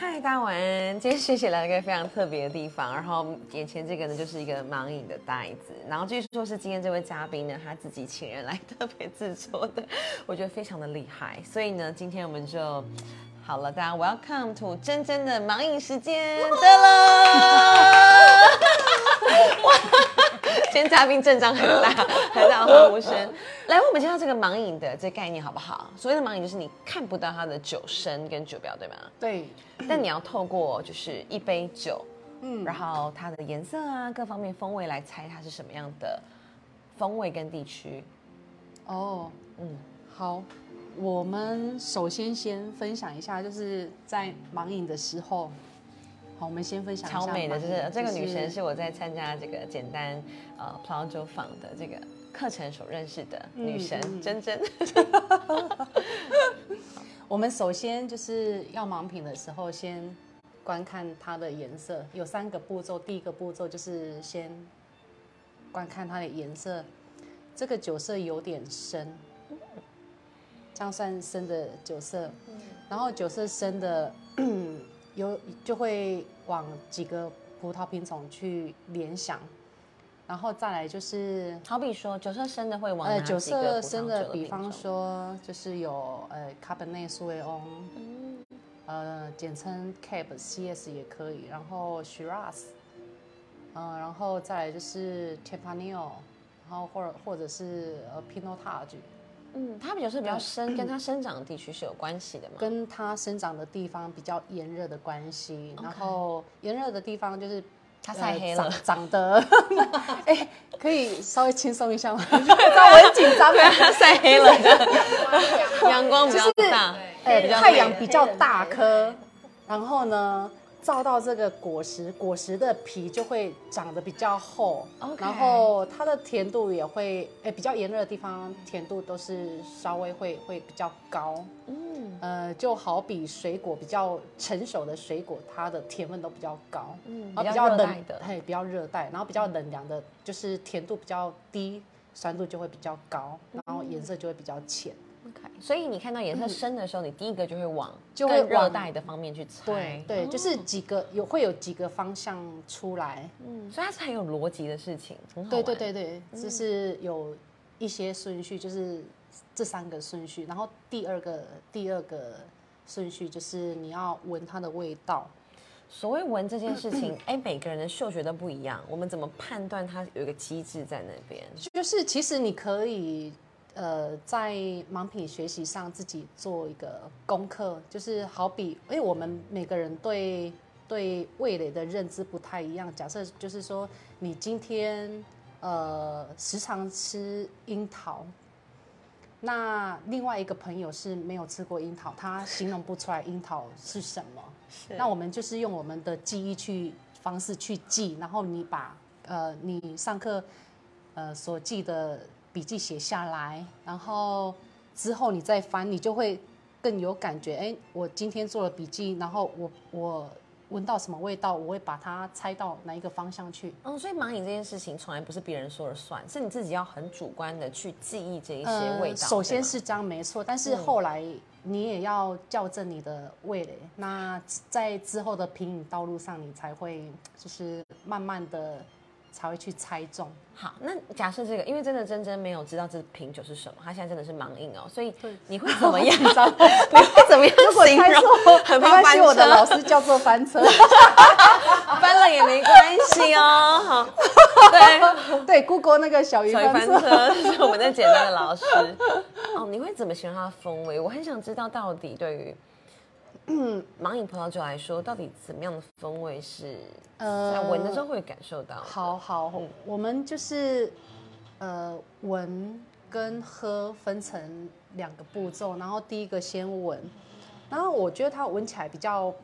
嗨，大家晚安。今天谢谢来了一个非常特别的地方，然后眼前这个呢就是一个盲饮的袋子，然后据说是今天这位嘉宾呢他自己请人来特别制作的，我觉得非常的厉害。所以呢，今天我们就好了，大家 welcome to 真真的盲饮时间，得了。哇，今天嘉宾阵仗很大，很大欢呼声。来，我们介绍这个盲饮的这概念好不好？所谓的盲饮就是你看不到它的酒身跟酒标，对吗？对，但你要透过就是一杯酒，嗯，然后它的颜色啊，各方面风味来猜它是什么样的风味跟地区。哦，嗯，好，我们首先先分享一下，就是在盲饮的时候，好，我们先分享。超美的，就是这个女神是我在参加这个简单呃葡萄酒坊的这个课程所认识的女神珍珍。我们首先就是要盲品的时候，先观看它的颜色，有三个步骤。第一个步骤就是先观看它的颜色，这个酒色有点深，这样算深的酒色。然后酒色深的有就会往几个葡萄品种去联想，然后再来就是好比说九色深的会往呃，哪几个葡萄色深的，比方说就是有呃卡本内苏维翁，嗯呃，简称 Cab CS 也可以，然后 Shiraz，嗯、然后再来就是 Tempranillo，然后或者或者是呃 Pinotage，嗯，它比较是比较深，跟它生长的地区是有关系的嘛？跟它生长的地方比较炎热的关系，然后炎热的地方就是它晒黑了。长 长得，哎、可以稍微轻松一下吗？我很紧张对啊，它 晒黑了的，阳光比较大，呃比较太阳比较大颗，然后呢，照到这个果实，果实的皮就会长得比较厚然后它的甜度也会，哎，比较炎热的地方甜度都是稍微会会比较高，嗯呃，就好比水果比较成熟的水果，它的甜分都比较高，嗯，然后比较热冷带的，嘿，比较热带，然后比较冷凉的，就是甜度比较低，酸度就会比较高，然后颜色就会比较浅。所以你看到颜色深的时候，你第一个就会往就会热带的方面去猜。对对，就是几个有会有几个方向出来。嗯，所以它是很有逻辑的事情，很好对对玩对对，就是有一些顺序，就是这三个顺序，然后第二个第二个顺序就是你要闻它的味道。所谓闻这件事情，哎，每个人的嗅觉都不一样，我们怎么判断它有一个机制在那边？就是其实你可以呃在盲品学习上自己做一个功课，就是好比因为我们每个人对对味蕾的认知不太一样。假设就是说你今天呃时常吃樱桃。那另外一个朋友是没有吃过樱桃，他形容不出来樱桃是什么。是那我们就是用我们的记忆去方式去记，然后你把呃你上课呃所记的笔记写下来，然后之后你再翻，你就会更有感觉。哎，我今天做了笔记，然后我我闻到什么味道，我会把它猜到哪一个方向去。嗯，所以盲饮这件事情从来不是别人说了算，是你自己要很主观的去记忆这一些味道。呃首先是这样没错，但是后来你也要校正你的味蕾。那在之后的品饮道路上，你才会就是慢慢的才会去猜中。好，那假设这个，因为真的真真没有知道这瓶酒是什么，他现在真的是盲饮哦，所以你会怎么样？你会怎么样如果形容？，很没关系，怕翻我的老车，师叫做翻车。翻了也没关系哦。好，对，对，Google 那个小鱼翻。车是我们的简单的老师。哦，你会怎么形容它的风味？我很想知道到底对于盲饮葡萄酒来说，到底怎么样的风味是呃在闻的时候会感受到的？好好，我们就是呃闻跟喝分成两个步骤，然后第一个先闻，然后我觉得它闻起来比较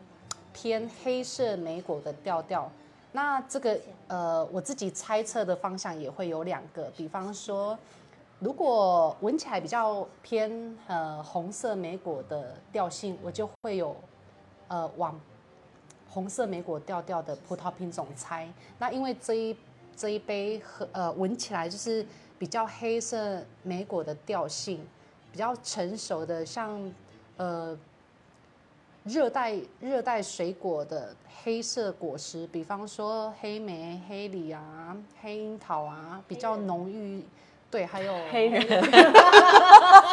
偏黑色莓果的调调。那这个呃我自己猜测的方向也会有两个，比方说。如果闻起来比较偏呃红色莓果的调性，我就会有呃往红色莓果调调的葡萄品种猜。那因为这一这一杯喝呃闻起来就是比较黑色莓果的调性，比较成熟的，像呃热带热带水果的黑色果实，比方说黑莓、黑梨啊、黑樱桃啊，比较浓郁。对，还有黑人。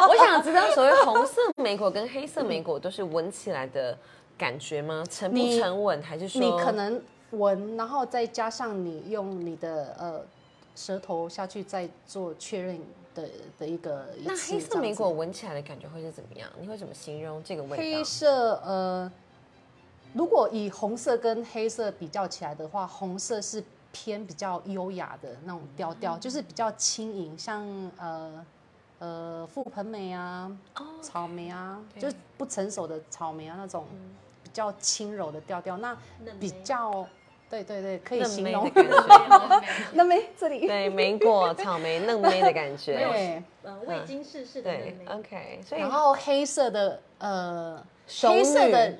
我想知道，所谓红色莓果跟黑色莓果都是闻起来的感觉吗？沉不沉稳，还是说你可能闻，然后再加上你用你的呃舌头下去再做确认的的一个一那黑色莓果闻起来的感觉会是怎么样？你会怎么形容这个味道黑？色呃，如果以红色跟黑色比较起来的话，红色是偏比较优雅的那种调调，就是比较轻盈，像呃呃覆盆莓啊、哦，草莓啊，就是不成熟的草莓啊那种比较轻柔的调调。那比较对对对，可以形容莓的 感觉，那没 这里对，莓果、草莓、嫩莓的感觉，对，呃未经世事的对。，OK，所以然后黑色的呃黑色的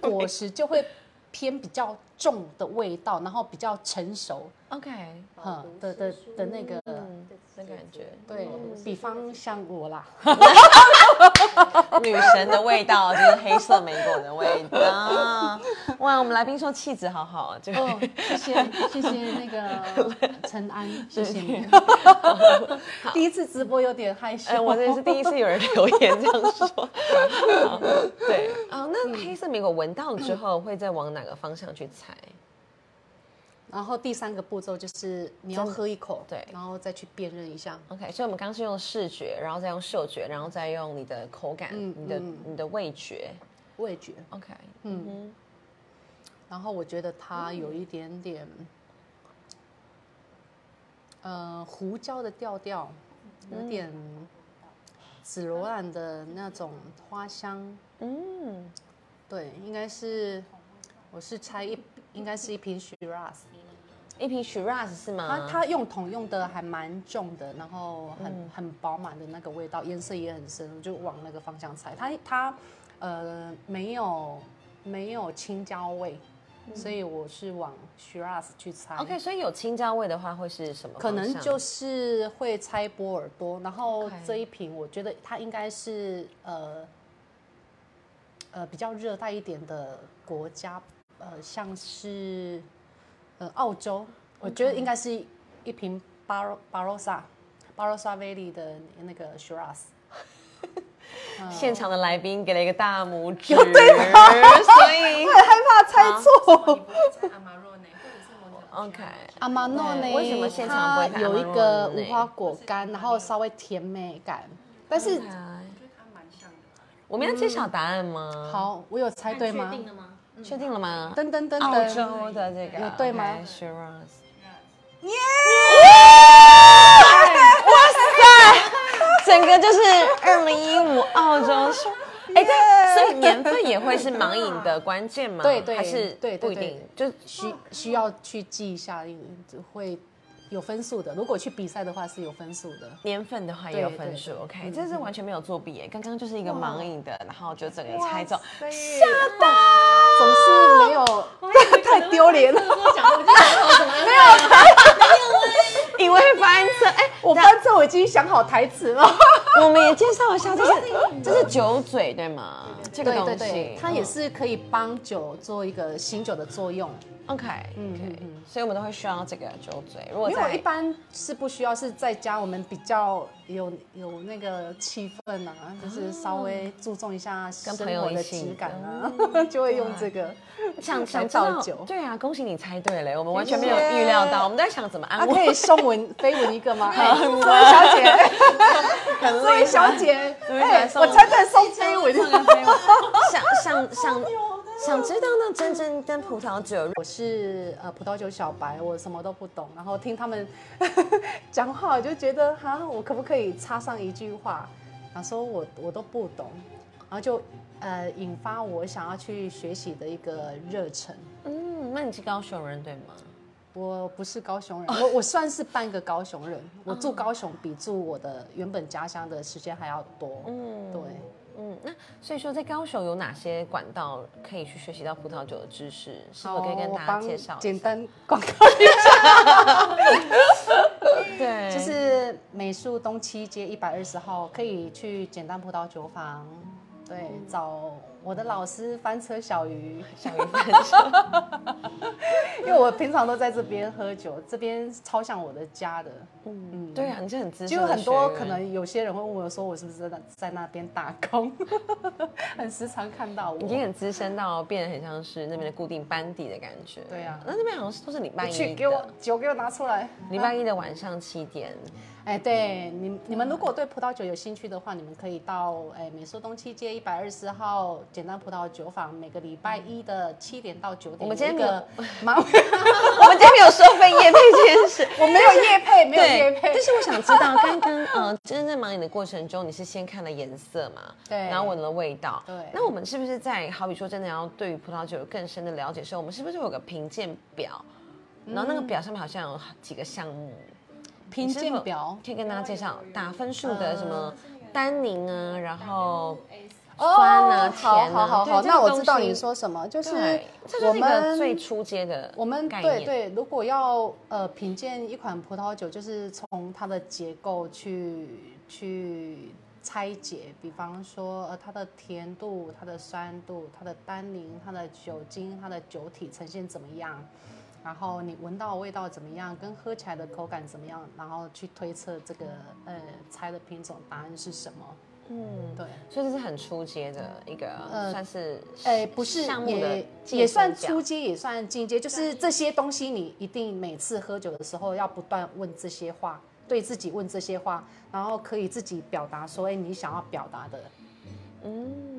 果实就会偏比较重的味道，然后比较成熟，OK，哈的的的那个，嗯，的感觉，对比方像我啦，女神的味道就是黑色莓果的味道。哇，我们来宾说气质好好，这个。哦，谢谢谢谢那个陈安，谢谢。你。第一次直播有点害羞，哎，我这是第一次有人留言这样说。对。啊，那黑色莓果闻到之后会再往哪个方向去采？然后第三个步骤就是你要喝一口，对。然后再去辨认一下。OK，所以我们刚刚是用视觉，然后再用嗅觉，然后再用你的口感、嗯你的、嗯。你的味觉。味觉，OK，嗯，然后我觉得它有一点点，呃，胡椒的调调，有点紫罗兰的那种花香，嗯，对，应该是，我是猜一，应该是一瓶 Shiraz，一瓶 Shiraz 是吗？它它用桶用的还蛮重的，然后很、很饱满的那个味道，颜色也很深，我就往那个方向猜。它它呃没有没有青椒味，所以我是往 Shiraz 去猜。OK，所以有青椒味的话会是什么？可能就是会猜波尔多，然后这一瓶我觉得它应该是呃呃比较热带一点的国家，呃像是呃澳洲，我觉得应该是一瓶巴罗巴罗萨巴罗萨 Valley 的那个 Shiraz。现场的来宾给了一个大拇指，有对吗所以 害怕猜你错。OK，阿玛诺呢？对为什么现场不会有一个无花果干，然后稍微甜美感，但是我觉得它蛮像的。我们要揭晓答案吗？，好，我有猜对吗确？定了吗？嗯确定了吗？噔噔噔澳噔，洲的这个有对吗 Shiraz。耶！整个就是二零一五澳洲是，哎，对，所以年份也会是盲饮的关键吗？对对还是对对不一定，就需需要去记一下，会有分数的。如果去比赛的话是有分数的。年份的话也有分数，OK，这是完全没有作弊耶，刚刚就是一个盲饮的，然后就整个猜中，吓到！总是没有，太丢脸了。我讲，我就想好怎么没有。以为翻车，哎，我翻车，我已经想好台词了。我们也介绍一下，这是这是酒嘴对吗？这个对东西，它也是可以帮酒做一个醒酒的作用。OK，嗯 OK，嗯嗯所以我们都会需要这个酒嘴。如果因为我一般是不需要，是在家我们比较有有那个气氛啊，就是稍微注重一下生跟朋友活的质感啊，就会用这个想 想来知道倒酒。对啊，恭喜你猜对了，我们完全没有预料到，我们在想怎么安慰可以。送文飞文一个吗？哎这位小姐，很这位小姐，我猜对送飞文。想想想想知道那真正跟葡萄酒我是呃葡萄酒小白，我什么都不懂，然后听他们讲话，我就觉得哈，我可不可以插上一句话？然后说我我都不懂，然后就呃引发我想要去学习的一个热忱。嗯，那你是高雄人对吗？我不是高雄人，我我算是半个高雄人，我住高雄比住我的原本家乡的时间还要多。嗯，对，嗯，那所以说在高雄有哪些管道可以去学习到葡萄酒的知识？是否可以跟大家介绍？简单广告一下。对，就是美术东七街一百二十号，可以去简单葡萄酒坊，对，找我的老师翻车小鱼，小鱼翻车，因为我平常都在这边喝酒，这边超像我的家的。嗯，对啊，你是很资深就的很多可能有些人会问我说，我是不是在在那边打工？很时常看到我。已经很资深到变得很像是那边的固定班底的感觉。对啊那那边好像是都是礼拜一去给我，酒给我拿出来。礼拜一的晚上七点。哎，对你你们如果对葡萄酒有兴趣的话，你们可以到哎美术东七街一百二十号简单葡萄酒坊，每个礼拜一的七点到九点。我们今天有一个蛮，我们今天没有收费夜配这件事。我没有夜配，没有夜配但。是我想知道，刚刚呃，真正盲饮的过程中，你是先看了颜色嘛？对然后闻了味道。对那我们是不是在好比说真的要对于葡萄酒有更深的了解的时候，我们是不是有个评鉴表？然后那个表上面好像有几个项目，评鉴表可以跟大家介绍打分数的什么单宁啊，然后哦酸甜啊。好好好，对这个那我知道你说什么，就是我们最初阶的我们。对对，如果要呃品鉴一款葡萄酒，就是从它的结构去去拆解，比方说呃它的甜度、它的酸度、它的单宁、它的酒精、它的酒体呈现怎么样，然后你闻到味道怎么样，跟喝起来的口感怎么样，然后去推测这个呃猜的品种答案是什么。嗯，对，所以这是很初阶的一个，呃算是哎，不是，项目的也也算升表初阶，也算进阶，就是这些东西，你一定每次喝酒的时候要不断问这些话，对自己问这些话，然后可以自己表达说，哎，你想要表达的。嗯，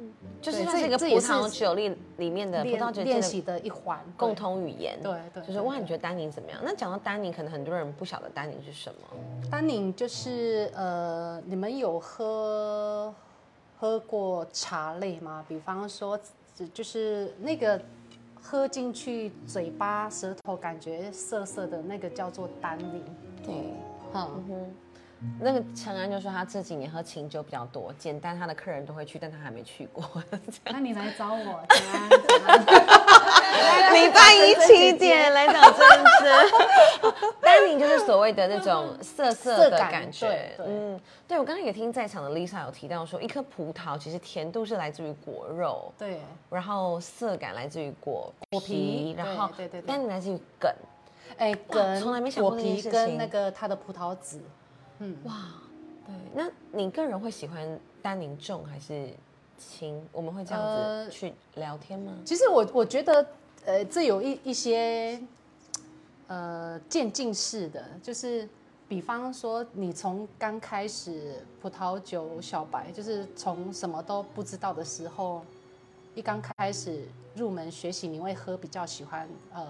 就是对它是一个葡萄酒里里面的葡萄酒练习的一环，共对通语言。对对就是哇，你觉得丹宁怎么样？那讲到丹宁，可能很多人不晓得丹宁是什么。丹宁就是呃，你们有喝喝过茶类吗？比方说，就就是那个喝进去嘴巴舌头感觉涩涩的那个叫做丹宁。对，嗯，嗯哼。那个陈安就说他这几年喝清酒比较多，简单他的客人都会去，但他还没去过。那你来找我，礼 拜一七点来找真真。丹宁就是所谓的那种涩涩的感感觉对。嗯，对我刚刚也听在场的 Lisa 有提到说，一颗葡萄其实甜度是来自于果肉，对，然后涩感来自于果果皮然后对对对对单宁来自于梗。哎，梗从来没想过果皮跟那个它的葡萄籽，哇，对，那你个人会喜欢单宁重还是轻？我们会这样呃子去聊天吗？其实我我觉得，呃，这有一一些，呃，渐进式的，就是比方说，你从刚开始葡萄酒小白，就是从什么都不知道的时候，一刚开始入门学习，你会喝比较喜欢，呃，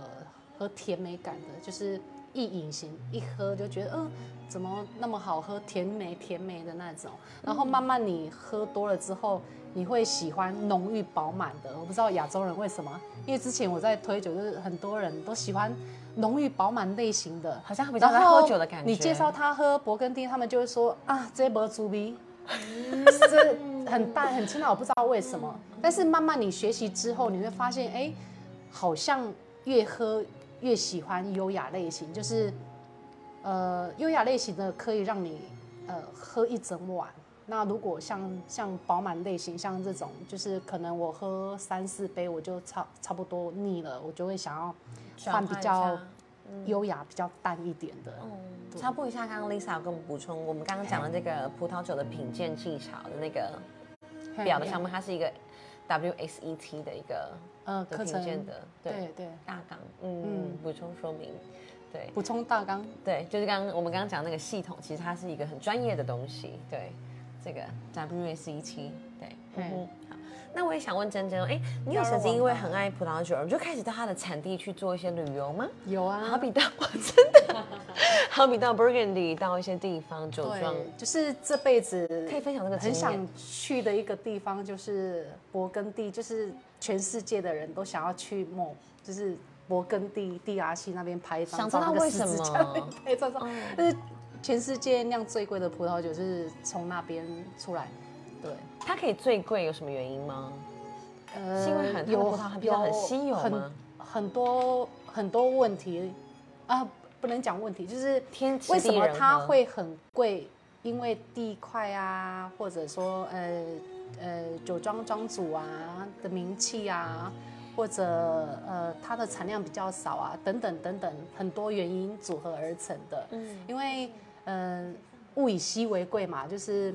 喝甜美感的，就是一饮型，一喝就觉得，嗯、怎么那么好喝，甜美甜美的那种。然后慢慢你喝多了之后，你会喜欢浓郁饱满的。我不知道亚洲人为什么，因为之前我在推酒，就是很多人都喜欢浓郁饱满类型的，好像比较喝酒的感觉。你介绍他喝勃艮第，他们就会说啊，这波猪鼻，是很淡很清淡，我不知道为什么。但是慢慢你学习之后，你会发现，哎，好像越喝越喜欢优雅类型，就是呃优雅类型的可以让你呃喝一整晚。那如果像像饱满类型，像这种，就是可能我喝三四杯我就差差不多腻了，我就会想要换比较优雅、比较淡一点的。嗯，插播一下，刚刚 Lisa 有跟我们补充，我们刚刚讲的这个葡萄酒的品鉴技巧的那个表的项目，它是一个 WSET 的一个的呃课程品鉴的对对对，大纲，嗯嗯，补充说明，对补充大纲。对，就是刚刚我们刚刚讲那个系统，其实它是一个很专业的东西，对，这个 WSET，对，嗯嗯哼，好。那我也想问珍珍哦，哎，你有曾经因为很爱葡萄酒，你就开始到它的产地去做一些旅游吗？有啊，好比到 真的，好比到 Burgundy 到一些地方酒庄，就是这辈子可以分享那个很想去的一个地方，就是勃艮第，就是全世界的人都想要去某，就是勃艮第地阿西那边拍一张照，想知道那个为什么拍照照哦，但是全世界酿最贵的葡萄酒是从那边出来，对。它可以最贵有什么原因吗？呃是因为很它的葡萄很稀有很吗很多很多问题啊，不能讲问题，就是天时为什么它会很贵？因为地块啊，或者说呃呃酒庄庄主啊的名气啊，或者呃它的产量比较少啊，等等等等，很多原因组合而成的。嗯，因为嗯、呃物以稀为贵嘛，就是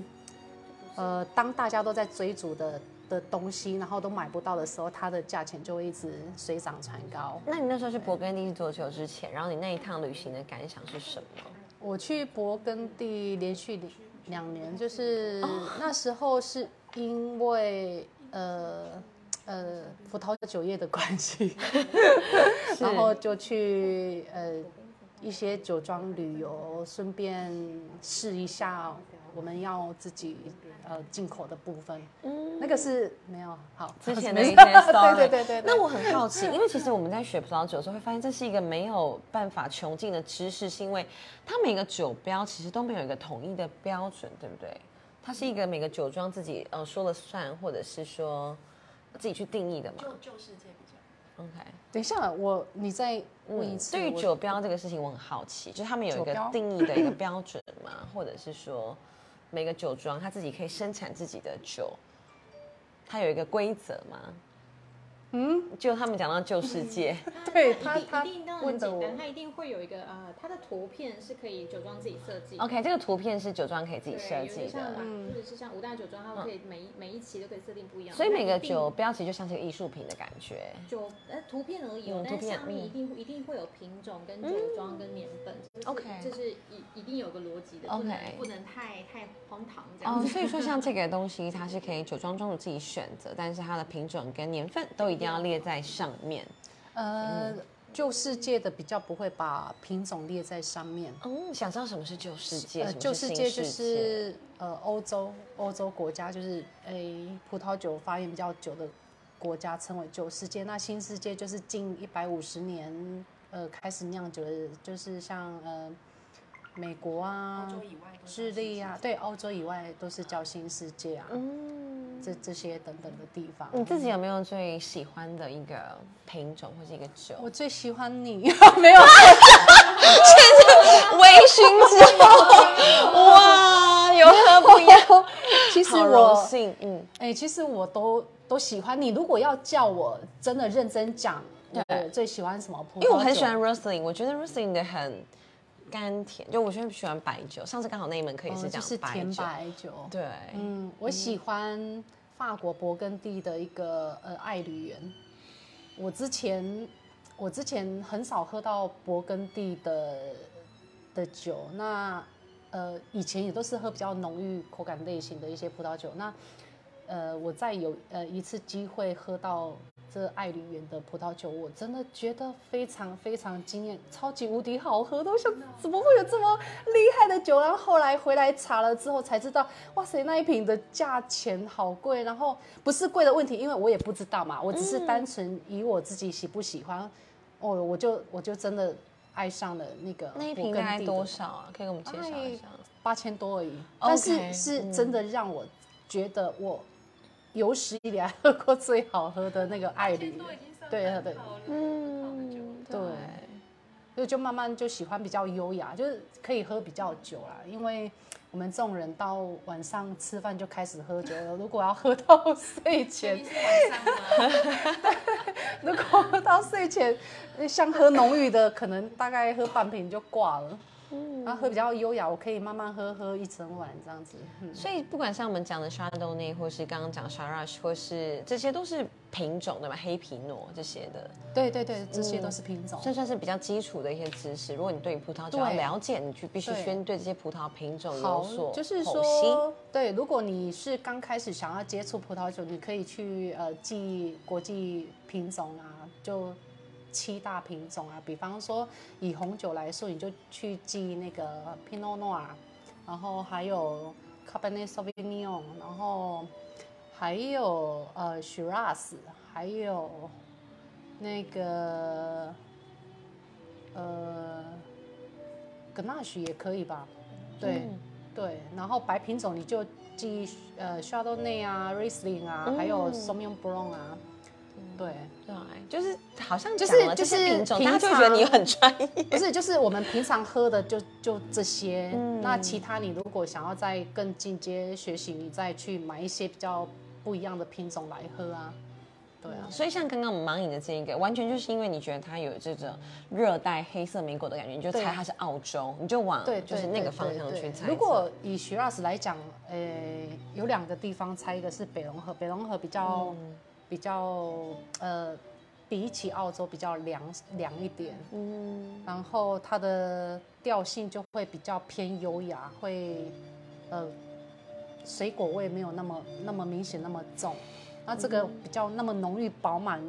呃当大家都在追逐的的东西，然后都买不到的时候，它的价钱就会一直水涨船高。那你那时候去勃艮第做球之前，然后你那一趟旅行的感想是什么？我去勃艮第连续两年，就是那时候是因为呃呃葡萄酒业的关系，然后就去呃一些酒庄旅游，顺便试一下我们要自己呃进口的部分。嗯，那个是没有好之前的一些 story，对对对对对。那我很好奇，因为其实我们在学葡萄酒的时候会发现，这是一个没有办法穷尽的知识，是因为它每个酒标其实都没有一个统一的标准，对不对？它是一个每个酒庄自己呃说了算，或者是说自己去定义的嘛就旧世界比较。？OK，等一下，我你再问一次。对于酒标这个事情，我很好奇，就是他们有一个定义的一个标准吗？或者是说每个酒庄它自己可以生产自己的酒，它有一个规则吗？嗯，就他们讲到旧世界，对它他他一定问的我很简单，它一定会有一个呃，它的图片是可以酒庄自己设计。OK，这个图片是酒庄可以自己，设计的，嗯或者是像五大酒庄，他们可以每一每一期都可以设定不一样。所以每个酒标其实就像是个艺术品的感觉。酒呃图片而已哦嗯，但图片是上面嗯。一定一定会有品种跟酒庄跟年份，这是 OK 这是一一定有个逻辑的，不 OK 能不能太太荒唐这样。哦，所以说像这个东西，它是可以酒庄庄主自己选择，但是它的品种跟年份都一定要列在上面。呃，旧世界的比较不会把品种列在上面。嗯，想知道什么是旧世界？呃，旧世界就是呃欧洲欧洲国家，就是诶葡萄酒发源比较久的国家称为旧世界。那新世界就是近一百五十年呃开始酿酒的，就是像呃美国啊欧洲以外都、智利啊，对，欧洲以外都是叫新世界啊，嗯，这这些等等的地方。你自己有没有最喜欢的一个品种或是一个酒？我最喜欢你，没有 微醺之后，哇，有何不一样？其实我幸，嗯，哎、其实我都都喜欢你。如果要叫我真的认真讲，对我最喜欢什么葡萄酒？因为我很喜欢 Riesling，我觉得 Riesling 的很甘甜，就我很喜欢白酒。上次刚好那一门课也哦是讲就是甜白酒，白酒。对，嗯，我喜欢法国勃艮第的一个呃爱侣园。我之前我之前很少喝到勃艮第的的酒，那呃以前也都是喝比较浓郁口感类型的一些葡萄酒。那呃我在有呃一次机会喝到这爱梨园的葡萄酒，我真的觉得非常非常惊艳，超级无敌好喝，都想怎么会有这么厉害的酒？然后后来回来查了之后才知道，哇塞，那一瓶的价钱好贵。然后不是贵的问题，因为我也不知道嘛，我只是单纯以我自己喜不喜欢，哦，我就我就真的爱上了那个那一瓶勃艮大概多少啊？可以给我们介绍一下。八千多而已，但是是真的让我觉得我有史以来 喝过最好喝的那个爱侣对对嗯。对，所以就慢慢就喜欢比较优雅，就是可以喝比较久啦。因为我们这种人到晚上吃饭就开始喝酒了，如果要喝到睡前？如果喝到睡前，像喝浓郁的，可能大概喝半瓶就挂了。嗯，然后喝比较优雅，我可以慢慢喝，喝一整晚这样子。嗯，所以不管像我们讲的 Chardonnay，或是刚刚讲 Shiraz，或是这些都是品种对吧？黑皮诺这些的，对对对，这些都是品种。这算是比较基础的一些知识。如果你对于葡萄酒要对了解，你就必须先对这些葡萄品种有好所，就是。说，对，如果你是刚开始想要接触葡萄酒，你可以去呃记国际品种啊，就七大品种啊。比方说以红酒来说，你就去记那个 Pinot Noir，然后还有 Cabernet Sauvignon，然后还有呃 Shiraz，还有那个呃 Grenache 也可以吧？对。嗯对，然后白品种你就记呃 Chardonnay 啊、Riesling 啊，还有 Sauvignon Blanc 啊，对，对，就是好像就是就是品种，平大家就会觉得你很专业。不是就是我们平常喝的就就这些，嗯那其他你如果想要再更进阶学习，你再去买一些比较不一样的品种来喝啊。对啊，所以像刚刚我们盲饮的这一个，完全就是因为你觉得它有这种热带黑色莓果的感觉，你就猜它是澳洲，你就往对，就是那个方向去猜测。如果以 Shiraz 来讲，呃，有两个地方猜，一个是北龙河，北龙河比较、嗯比较呃，比起澳洲比较凉凉一点，嗯，然后它的调性就会比较偏优雅，会呃水果味没有那么那么明显那么重，那这个比较那么浓郁饱满，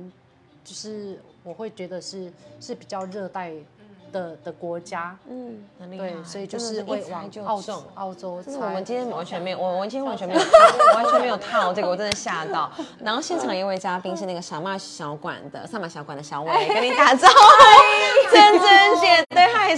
就是我会觉得是是比较热带的的国家，嗯，很厉害，对，所以就是会往澳洲。澳洲真的，我们。今天完全没有，我我今天完全没有套，完全没有套这个，我真的吓到。然后现场有一位嘉宾是那个傻妈小馆的萨马小馆的小伟，跟你打招呼，珍珍姐，对，他也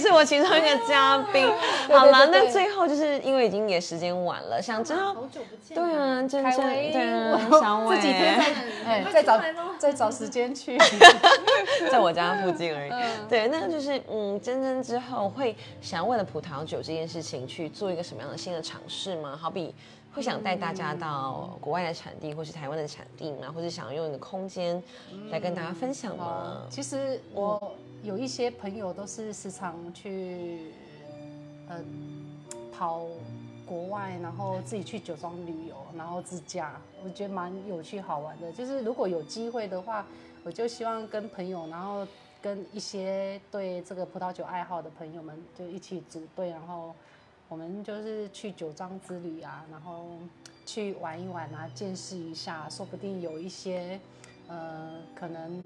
是我其中一个嘉宾。好了，那最后就是因为已经也时间晚了，想知道好久不见。对，啊，珍珍，对啊，小我伟，这几天在哎再找再找时间去。在我家附近而已。嗯对，那就是嗯，真真之后会想要为了葡萄酒这件事情去做一个什么样的新的尝试吗？好比会想带大家到国外的产地，或是台湾的产地吗？或者想用一个空间来跟大家分享吗？其实我有一些朋友都是时常去呃跑国外，然后自己去酒庄旅游，然后自驾，我觉得蛮有趣好玩的。就是如果有机会的话，我就希望跟朋友，然后跟一些对这个葡萄酒爱好的朋友们，就一起组队，然后我们就是去酒庄之旅啊，然后去玩一玩啊，见识一下，说不定有一些呃可能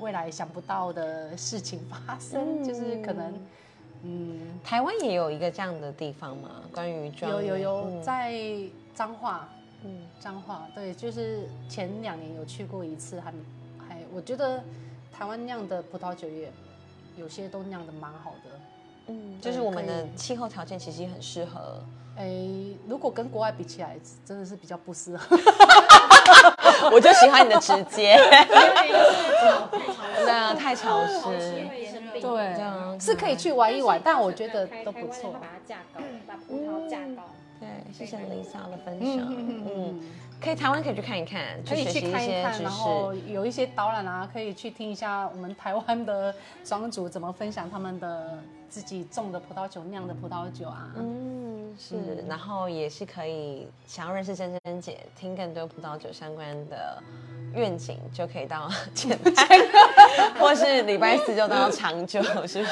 未来想不到的事情发生，就是可能嗯台湾也有一个这样的地方嘛？关于庄有有有嗯在彰化，嗯彰化对，就是前两年有去过一次，还还我觉得台湾酿的葡萄酒也有些都酿的蛮好的。嗯，就是我们的气候条件其实也很适合。哎，如果跟国外比起来，真的是比较不适合。我就喜欢你的直接，对对啊，太潮湿。对啊是可以去玩一玩，但我觉得都不错。把它架高，把葡萄架高。对，谢谢 Lisa 的分嗯享。嗯嗯可以台湾可以去看一看，可以去看一看，些然后。有一些导览啊，可以去听一下我们台湾的庄主怎么分享他们的自己种的葡萄酒、酿的葡萄酒啊。嗯，是，然后也是可以想要认识珍珍姐，听更多葡萄酒相关的愿景，就可以到 简单，或是礼拜四就到长久，是不是？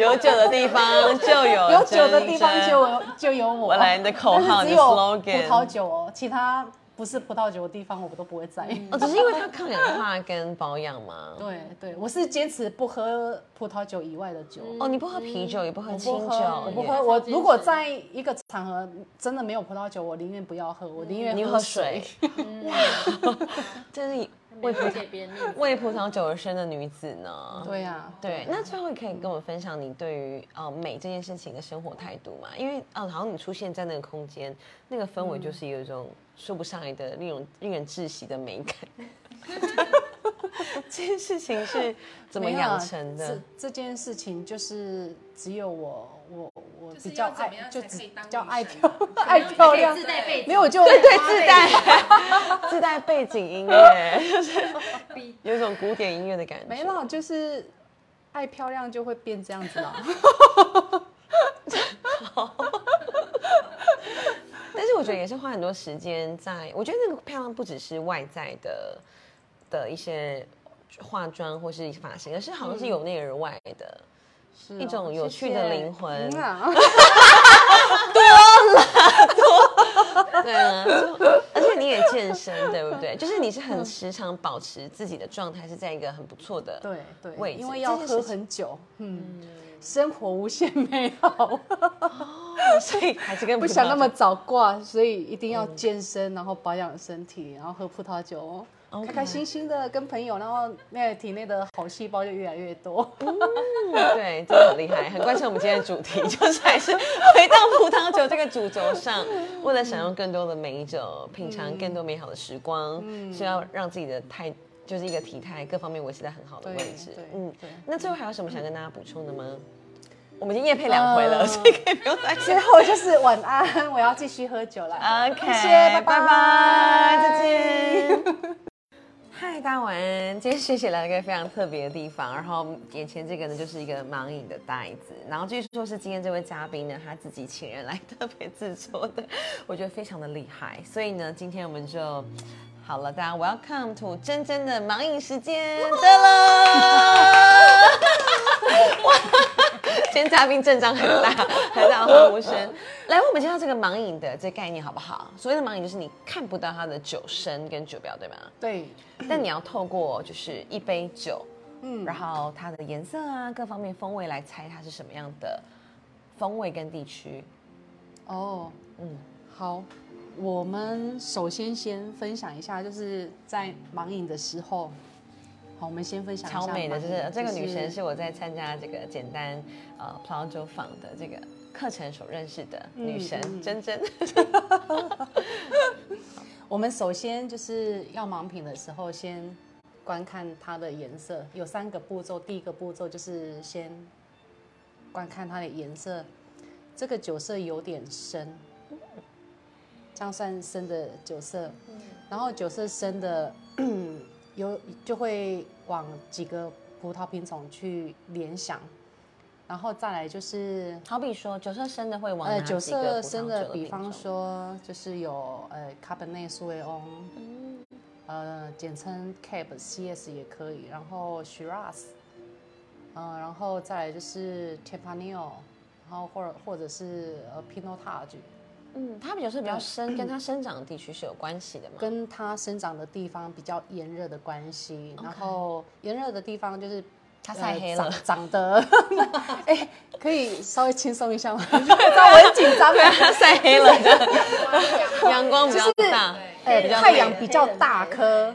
有酒的地方就有有酒的地方就有就有我。我来你的口号，你 slogan 葡萄酒哦，其他不是葡萄酒的地方我都不会在。哦，只是因为它抗氧化跟保养嘛。对对，我是坚持不喝葡萄酒以外的酒。哦，你不喝啤酒，也不喝清酒，我不喝。我如果在一个场合真的没有葡萄酒，我宁愿不要喝，我宁愿你喝水哇，真是为了给别人。为葡萄酒而生的女子呢。对呀，对，那最后可以跟我们分享你对于呃美这件事情的生活态度吗？因为呃，好像你出现在那个空间，那个氛围就是有一种说不上来的令人令人窒息的美感。这件事情是怎么养成的这？这件事情就是只有我，我我就是比较爱就只比较爱漂 爱漂亮自。带背景没有，我就对对，自带 自带背景音乐，就是有一种古典音乐的感觉。没了，就是爱漂亮就会变这样子啦。但是我觉得也是花很多时间在，我觉得那个漂亮不只是外在的的一些化妆或是发型，而是好像是由内而外的。是哦一种有趣的灵魂。对啊，而且你也健身，对不对？就是你是很时常保持自己的状态是在一个很不错的。对对，位置因为要喝很久，嗯，生活无限美好，所以还是跟不想那么早挂，所以一定要健身，然后保养身体，然后喝葡萄酒。开开心心的跟朋友，然后那个体内的好细胞就越来越多。对，真的很厉害，很贯彻我们今天的主题，就是还是回到葡萄酒这个主轴上，为了享用更多的美酒，品尝更多美好的时光，是要让自己的态，就是一个体态各方面维持在很好的位置对对。嗯对，那最后还有什么想跟大家补充的吗？我们已经夜配两回了，嗯所以可以不用担心最。后就是晚安，我要继续喝酒了。OK，谢谢，拜拜拜，再见。嗨，大家晚安。今天谢谢来了一个非常特别的地方，然后眼前这个呢就是一个盲饮的袋子，然后据说是今天这位嘉宾呢他自己请人来特别制作的，我觉得非常的厉害。所以呢，今天我们就好了，大家 Welcome to 真真的盲饮时间，得了。今天嘉宾阵仗很大，很大的呼声。来，为我们介绍这个盲饮的这概念好不好？所谓的盲饮就是你看不到它的酒身跟酒标，对吗？对，但你要透过就是一杯酒，嗯，然后它的颜色啊，各方面风味来猜它是什么样的风味跟地区。哦，嗯，好，我们首先先分享一下，就是在盲饮的时候，好，我们先分享一下超美的，就是这个女神是我在参加这个简单呃葡萄酒坊的这个课程所认识的女神嗯嗯珍珍。我们首先就是要盲品的时候，先观看它的颜色，有三个步骤。第一个步骤就是先观看它的颜色，这个酒色有点深，这样算深的酒色。然后酒色深的有就会往几个葡萄品种去联想，然后再来就是好比说九色深的会往呃，哪酒几个色生的，葡萄酒的比方说就是有呃卡本内苏维翁，嗯呃，简称 Cab CS 也可以，然后 Shiraz，嗯、然后再来就是 Tempranillo，然后或者或者是呃 Pinotage，嗯，它比较是比较深，跟它生长的地区是有关系的嘛？跟它生长的地方比较炎热的关系，然后炎热的地方就是它呃晒黑了长长得，哎、可以稍微轻松一下吗？知道我很紧张啊。它晒黑了的，阳光比较大，呃，比较太阳比较大颗，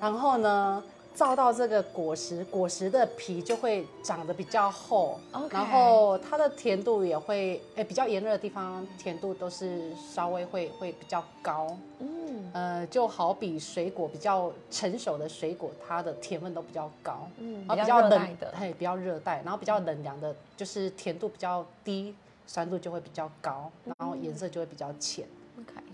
然后呢，照到这个果实，果实的皮就会长得比较厚然后它的甜度也会，诶，比较炎热的地方甜度都是稍微会会比较高，嗯呃，就好比水果比较成熟的水果，它的甜分都比较高，嗯，然后比较热冷带的，嘿，比较热带，然后比较冷凉的，就是甜度比较低，酸度就会比较高，然后颜色就会比较浅。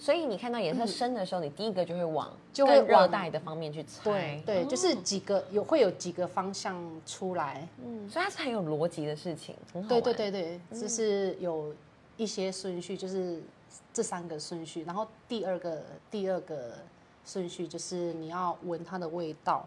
所以你看到颜色深的时候，你第一个就会往就会更热带的方面去猜。对对，就是几个有会有几个方向出来。嗯，所以它是很有逻辑的事情，很好对对玩。对对，就是有一些顺序，就是这三个顺序，然后第二个第二个顺序就是你要闻它的味道。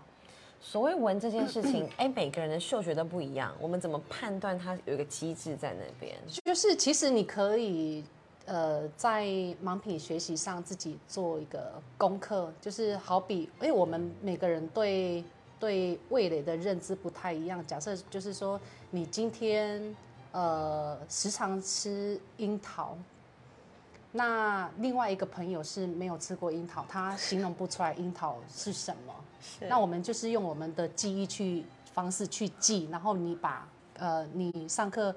所谓闻这件事情，哎，每个人的嗅觉都不一样，我们怎么判断它有一个机制在那边？就是其实你可以呃在盲品学习上自己做一个功课，就是好比因为我们每个人对对味蕾的认知不太一样。假设就是说你今天呃时常吃樱桃。那另外一个朋友是没有吃过樱桃，他形容不出来樱桃是什么。是那我们就是用我们的记忆去方式去记，然后你把呃你上课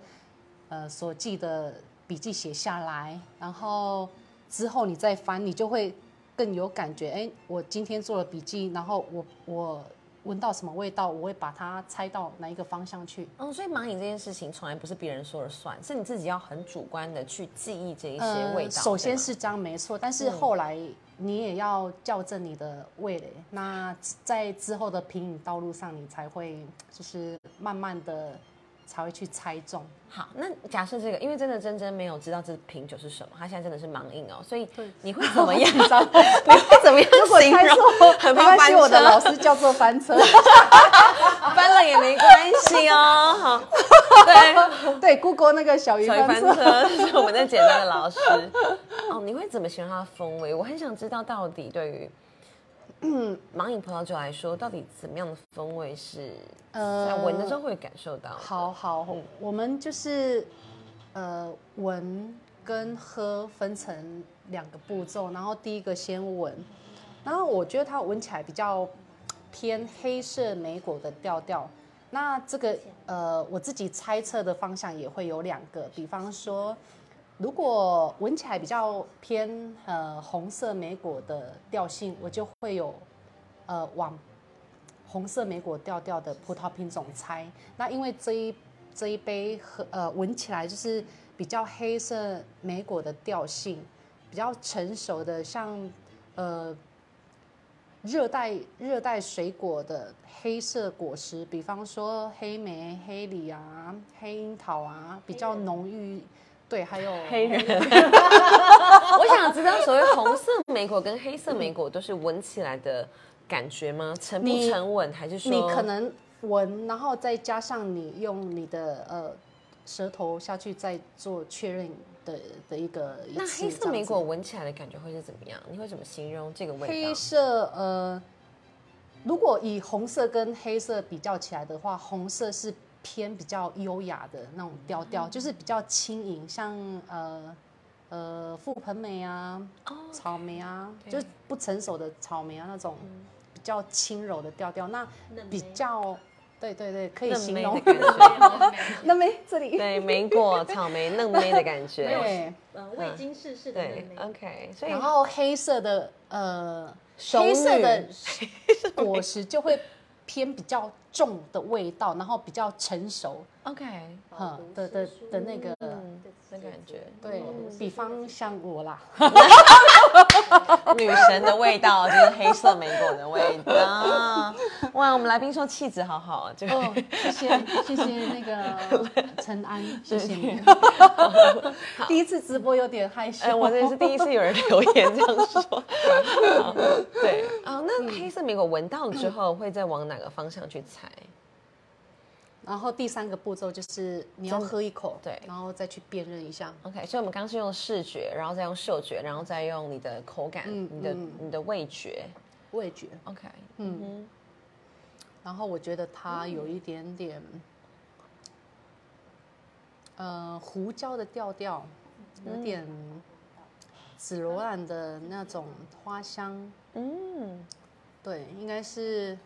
呃所记的笔记写下来，然后之后你再翻，你就会更有感觉。哎，我今天做了笔记，然后我我闻到什么味道，我会把它猜到哪一个方向去。嗯，所以盲饮这件事情从来不是别人说了算，是你自己要很主观的去记忆这一些味道。呃首先是这样没错，但是嗯后来你也要校正你的味蕾。那在之后的品饮道路上，你才会就是慢慢的才会去猜中。好，那假设这个，因为真的真真没有知道这瓶酒是什么，他现在真的是盲饮哦，所以你会怎么样？你会怎么样如果猜错，？很怕翻没关系，我的老师叫做翻车。翻了也没关系哦。好，对，对，Google 那个小鱼翻翻车。是我们的简单的老师。哦，你会怎么形容它的风味？我很想知道，到底对于嗯盲饮葡萄酒来说，到底怎么样的风味是在闻的时候会感受到的？好好，嗯我们就是呃闻跟喝分成两个步骤，然后第一个先闻，然后我觉得它闻起来比较偏黑色莓果的调调。那这个呃我自己猜测的方向也会有两个，比方说。如果闻起来比较偏呃红色莓果的调性，我就会有呃往红色莓果调调的葡萄品种猜。那因为这一这一杯喝呃闻起来就是比较黑色莓果的调性，比较成熟的像呃热带热带水果的黑色果实，比方说黑莓、黑梨啊、黑樱桃啊，比较浓郁。对，还有黑人。我想知道，所谓红色莓果跟黑色莓果都是闻起来的感觉吗？沉不沉稳，还是说你可能闻，然后再加上你用你的呃舌头下去再做确认的的一个一那黑色莓果闻起来的感觉会是怎么样？你会怎么形容这个味道黑？色呃，如果以红色跟黑色比较起来的话，红色是偏比较优雅的那种调调，就是比较轻盈，像呃呃覆盆莓啊、哦，草莓啊，就是不成熟的草莓啊那种比较轻柔的调调，那比嫩莓较对对对，可以形容莓 的感觉，那没这里。对，莓果、草莓、嫩莓的感觉，对，呃未经世事的对嫩莓，，OK，所以然后黑色的呃黑色的 果实就会偏比较重的味道，然后比较成熟，OK，哈的的的那个，嗯，那感觉，对比方像我啦，女神的味道就是黑色莓果的味道。哇，我们来宾说气质好好，就哦，谢谢谢谢那个陈安，谢谢你。第一次直播有点害羞，哎，我这是第一次有人留言这样说。对，啊，那黑色莓果闻到了之后，会再往哪个方向去采？然后第三个步骤就是你要喝一口，对。然后再去辨认一下。OK，所以我们刚刚是用视觉，然后再用嗅觉，然后再用你的口感、嗯你的、嗯。你的味觉。味觉，OK，嗯，然后我觉得它有一点点，呃，胡椒的调调，有点紫罗兰的那种花香，嗯，对，应该是，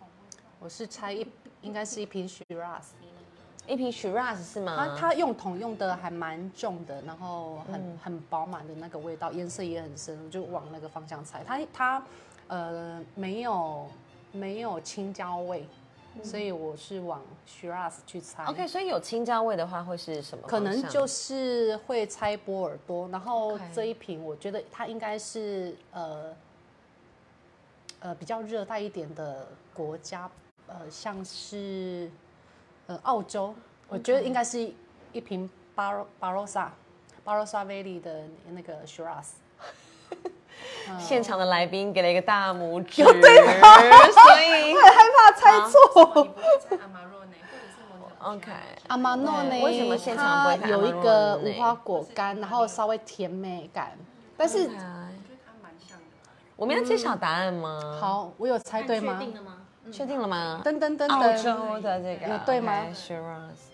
我是猜一，应该是一瓶 Shiraz，一瓶 Shiraz 是吗？它它用桶用的还蛮重的，然后很、很饱满的那个味道，颜色也很深，我就往那个方向猜。它它呃没有没有青椒味，所以我是往 Shiraz 去猜。OK，所以有青椒味的话会是什么？可能就是会猜波尔多，然后这一瓶我觉得它应该是呃呃比较热带一点的国家，呃像是呃澳洲，我觉得应该是一瓶巴罗巴罗萨巴罗萨 Valley 的那个 Shiraz。现场的来宾给了一个大拇指，对所以 害怕猜错。你不会猜阿玛若内，或者是 OK 阿玛诺呢？为什么现场不会有一个无花果干，然后稍微甜美感，但是我觉得它蛮像的。我们要揭晓答案吗？，好，我有猜对吗确？定了吗？嗯确定了吗？噔噔噔澳噔，洲的这个有对吗 o k Shiraz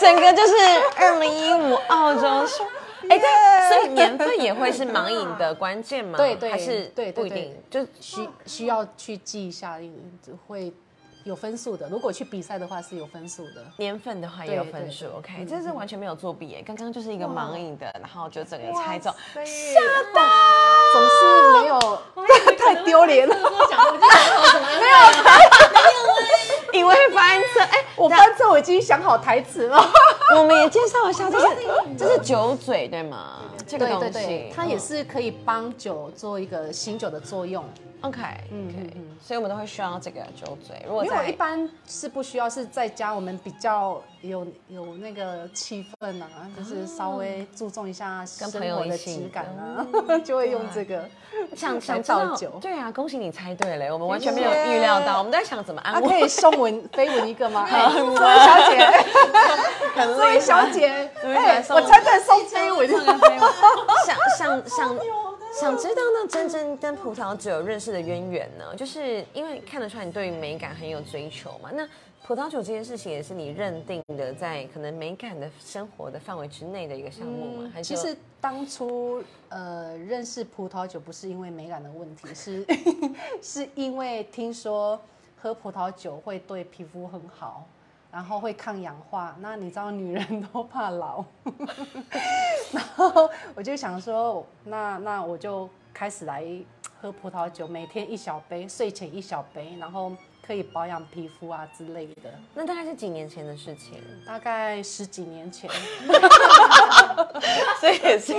整个就是二零一五澳洲是，哎，对，所以年份也会是盲饮的关键吗？对对还是对对不一定，就需需要去记一下，因为会有分数的。如果去比赛的话是有分数的。年份的话也有分数，OK，嗯这是完全没有作弊耶，刚刚就是一个盲饮的，然后就整个猜中，吓到，总是没有，太丢脸了。没有 以为翻车，哎，我翻车，我已经想好台词了。我们也介绍一下，这是 这是酒嘴对吗？这个对东西，对对，它也嗯是可以帮酒做一个醒酒的作用。OK，嗯 OK，嗯嗯所以我们都会需要这个酒嘴。如果因为我一般是不需要，是在家我们比较有有那个气氛啊，就是稍微注重一下生跟朋友活的一起质感啊，嗯 就会用这个。想想来知道倒酒对啊，恭喜你猜对了，我们完全没有预料到，我们在想怎么啊，安慰。可以送文飞文一个吗？哎，这位小姐，很这位小姐，对我猜对送飞吻。想想想想知道那，真正跟葡萄酒有认识的渊源呢，就是因为看得出来你对于美感很有追求嘛。那葡萄酒这件事情也是你认定的，在可能美感的生活的范围之内的一个项目吗？还是其实当初呃认识葡萄酒不是因为美感的问题，是 是因为听说喝葡萄酒会对皮肤很好，然后会抗氧化。那你知道女人都怕老，然后我就想说，那那我就开始来喝葡萄酒，每天一小杯，睡前一小杯，然后可以保养皮肤啊之类的。那大概是几年前的事情，大概十几年前，所以也是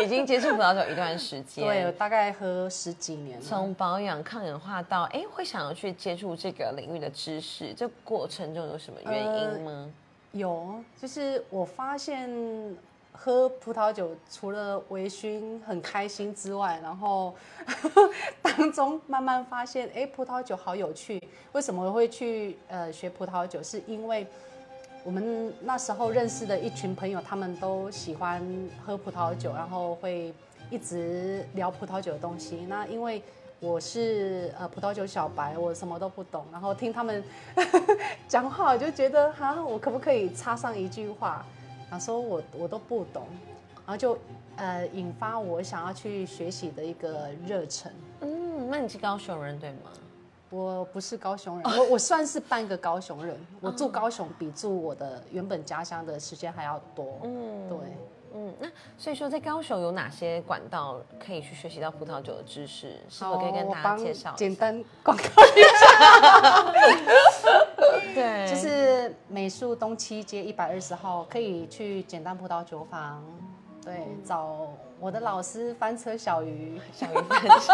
已经接触葡萄酒一段时间。对，我大概喝十几年了。从保养、抗氧化到哎，会想要去接触这个领域的知识，这过程中有什么原因吗？有，就是我发现喝葡萄酒除了微醺很开心之外，然后 当中慢慢发现，哎，葡萄酒好有趣。为什么会去呃学葡萄酒？是因为我们那时候认识的一群朋友，他们都喜欢喝葡萄酒，然后会一直聊葡萄酒的东西。那因为我是呃葡萄酒小白，我什么都不懂，然后听他们 讲话，我就觉得哈，我可不可以插上一句话？然后说我我都不懂，然后就呃引发我想要去学习的一个热忱。嗯，那你是高雄人对吗？我不是高雄人，我我算是半个高雄人，我住高雄比住我的原本家乡的时间还要多。嗯，对。嗯，那所以说，在高雄有哪些管道可以去学习到葡萄酒的知识？是否可以跟大家介绍？简单广告一下。对，就是美术东七街一百二十号，可以去简单葡萄酒坊。对，找我的老师翻车小鱼，小鱼翻车。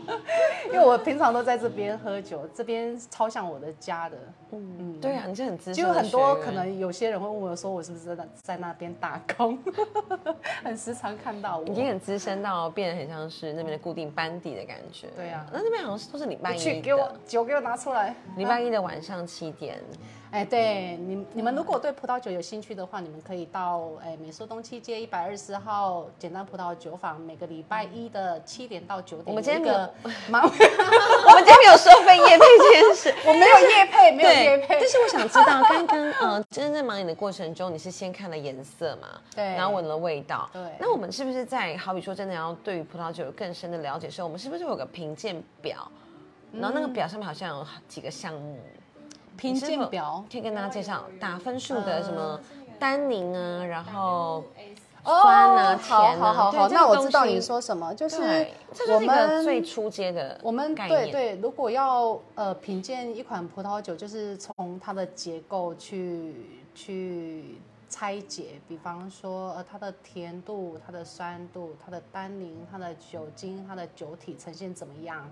因为我平常都在这边喝酒，这边超像我的家的。嗯，对啊，你是很资深。就很多可能有些人会问我说，我是不是在在那边打工？很时常看到我。已经很资深到变得很像是那边的固定班底的感觉。对啊，那那边好像是都是礼拜一去给我酒给我拿出来。礼拜一的晚上七点。哎，对你你们如果对葡萄酒有兴趣的话，你们可以到哎美苏东七街一百二十号简单葡萄酒坊，每个礼拜一的七点到九点。我们今天没有，我们今天没有收费夜配 这件事，我没有夜配，没有夜配。但是我想知道，刚刚呃，真正盲饮的过程中，你是先看了颜色嘛？对。然后闻了味道。对。那我们是不是在好比说真的要对于葡萄酒有更深的了解时候，我们是不是有个评鉴表？然后那个表上面好像有几个项目。评鉴表可以跟大家介绍打分数的什么单宁啊，然后酸啊、甜啊。好好好，那我知道你说什么，就是我们最初阶的我们对对，如果要呃品鉴一款葡萄酒，就是从它的结构去去拆解，比方说呃它的甜度、它的酸度、它的单宁、它的酒精、它的酒体呈现怎么样。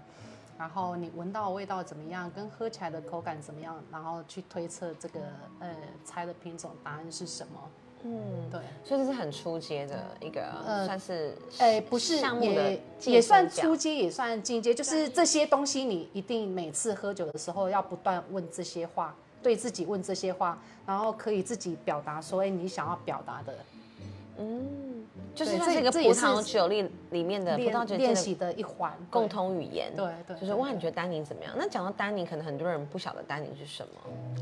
然后你闻到味道怎么样，跟喝起来的口感怎么样，然后去推测这个呃猜的品种答案是什么？嗯，对，所以这是很初阶的一个，算是哎不是也也算初阶，也算进阶，就是这些东西你一定每次喝酒的时候要不断问这些话，对自己问这些话，然后可以自己表达说，哎，你想要表达的，嗯。就是这个葡萄酒里里面的葡萄酒练习的一环，共同语言。对对，就是哇，你觉得丹宁怎么样？那讲到丹宁，可能很多人不晓得丹宁是什么。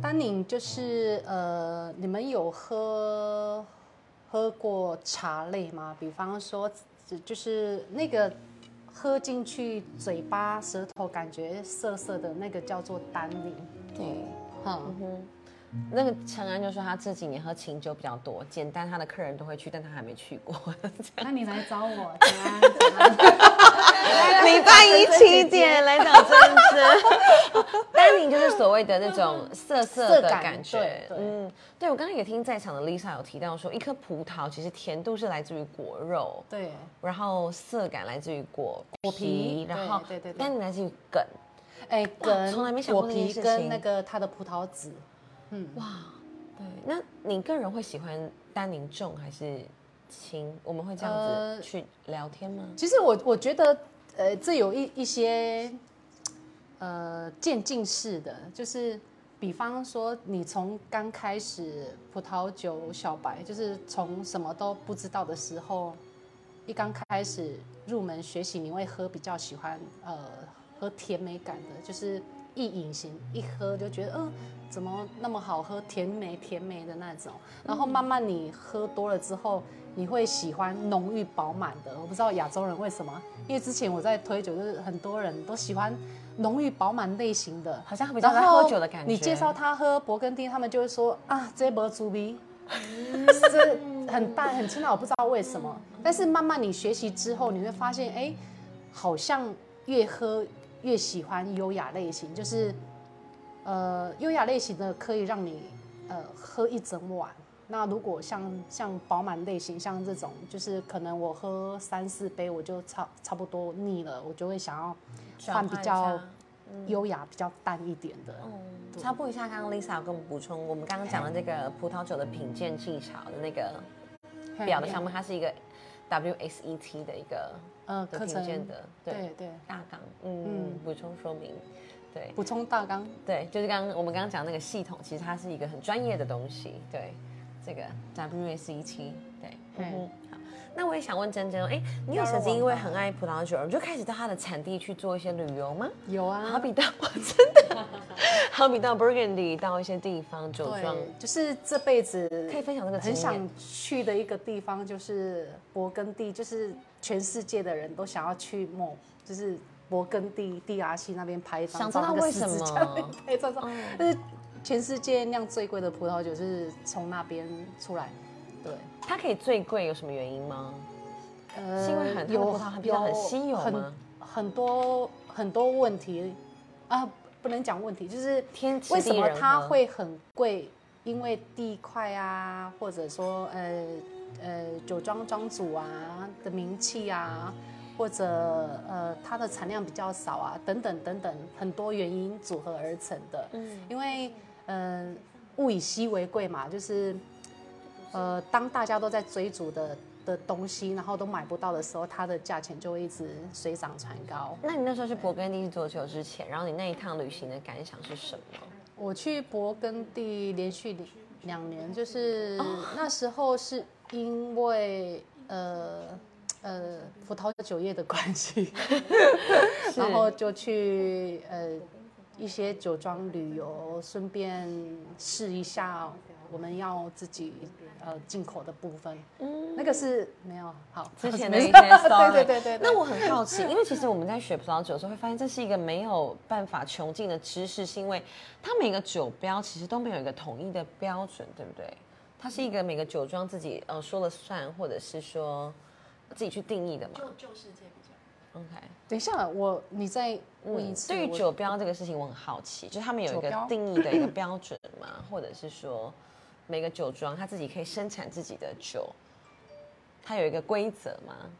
丹宁就是呃，你们有喝喝过茶类吗？比方说，就是那个喝进去嘴巴舌头感觉涩涩的那个叫做丹宁。对，嗯。那个陈安就说他这几年喝清酒比较多，简单他的客人都会去，但他还没去过。那你来找我，陈安，礼拜一七点来找珍珍。丹宁就是所谓的那种涩涩的感觉，嗯，对我刚刚也听在场的 Lisa 有提到说，一颗葡萄其实甜度是来自于果肉，对，然后涩感来自于果果皮，然后对对对，丹宁来自于梗，哎，梗，从来没想过果皮跟那个它的葡萄籽。嗯哇，对，那你个人会喜欢单宁重还是轻？我们会这样子去聊天吗？其实我我觉得，呃，这有一一些呃渐进式的，就是比方说，你从刚开始葡萄酒小白，就是从什么都不知道的时候，一刚开始入门学习，你会喝比较喜欢呃喝甜美感的，就是一饮型一喝就觉得嗯。怎么那么好喝，甜美甜美的那种。然后慢慢你喝多了之后，你会喜欢浓郁饱满的。我不知道亚洲人为什么，因为之前我在推酒，就是很多人都喜欢浓郁饱满类型的，好像比较喝酒的感觉。你介绍他喝勃艮第，他们就会说啊，这波猪鼻，这很淡很清淡，我不知道为什么。但是慢慢你学习之后，你会发现，哎，好像越喝越喜欢优雅类型，就是。呃，优雅类型的可以让你呃喝一整晚。那如果像像饱满类型，像这种，就是可能我喝三四杯我就差差不多腻了，我就会想要换比较优雅、比较淡一点的。嗯，插播一下，刚刚 Lisa 有跟我们补充，我们刚刚讲的这个葡萄酒的品鉴技巧的那个表的项目，它是一个 WSET 的一个呃课程的品鉴的对对大纲，嗯，补充说明，对补充大纲，对，就是刚刚我们刚刚讲那个系统，其实它是一个很专业的东西，对，这个 WSET，对，嗯哼，好，那我也想问珍珍哦，哎，你有曾经因为很爱葡萄酒，你就开始到它的产地去做一些旅游吗？有啊，好比到我真的，好比到 Burgundy 到一些地方酒庄，就是这辈子可以分享那个很想去的一个地方，就是勃艮第，就是全世界的人都想要去某，就是勃艮第 DRC 那边拍一张照，想知道那个为什么？拍一张照，就是全世界酿最贵的葡萄酒是从那边出来，对，它可以最贵有什么原因吗？呃是因为很它的葡萄很稀有很吗？很多很多问题啊，不能讲问题，就是天时为什么它会很贵？因为地块啊，或者说呃呃酒庄庄主啊的名气啊，或者呃它的产量比较少啊，等等等等，很多原因组合而成的。嗯，因为呃物以稀为贵嘛，就是呃当大家都在追逐的。的东西，然后都买不到的时候，它的价钱就会一直水涨船高。那你那时候去勃艮第做酒之前，然后你那一趟旅行的感想是什么？我去勃艮第连续两年，就是哦。那时候是因为呃呃葡萄酒业的关系，然后就去呃一些酒庄旅游，顺便试一下我们要自己呃进口的部分。嗯，那个是没有好之前的 一些 story，对对对对对。那我很好奇，因为其实我们在学葡萄酒的时候会发现，这是一个没有办法穷尽的知识，是因为它每个酒标其实都没有一个统一的标准，对不对？它是一个每个酒庄自己呃说了算，或者是说自己去定义的嘛。旧旧世界比较。OK，等一下，我你再问一次。我对于酒标这个事情，我很好奇，就是他们有一个 定义的一个标准吗？或者是说每个酒庄他自己可以生产自己的酒，它有一个规则吗？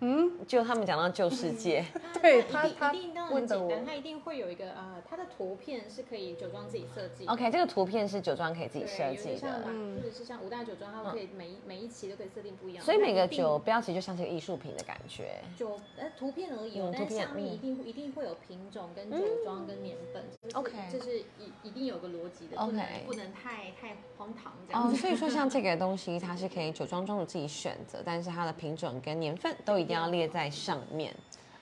嗯，就他们讲到旧世界，对他他问的我很简单，它一定会有一个呃，它的图片是可以酒庄自己设计。OK，这个图片是酒庄可以自己，设计的，嗯。或者是像五大酒庄，他们可以每一每一期都可以设定不一样。所以每个酒标其实就像是个艺术品的感觉。酒呃图片而已但图片上面嗯。一定一定会有品种跟酒庄跟年份，OK。这是一一定有个逻辑的，OK。不能不能太太荒唐这样哦，所以说像这个东西，它是可以酒庄庄主自己选择，但是它的品种跟年份都一定要列在上面。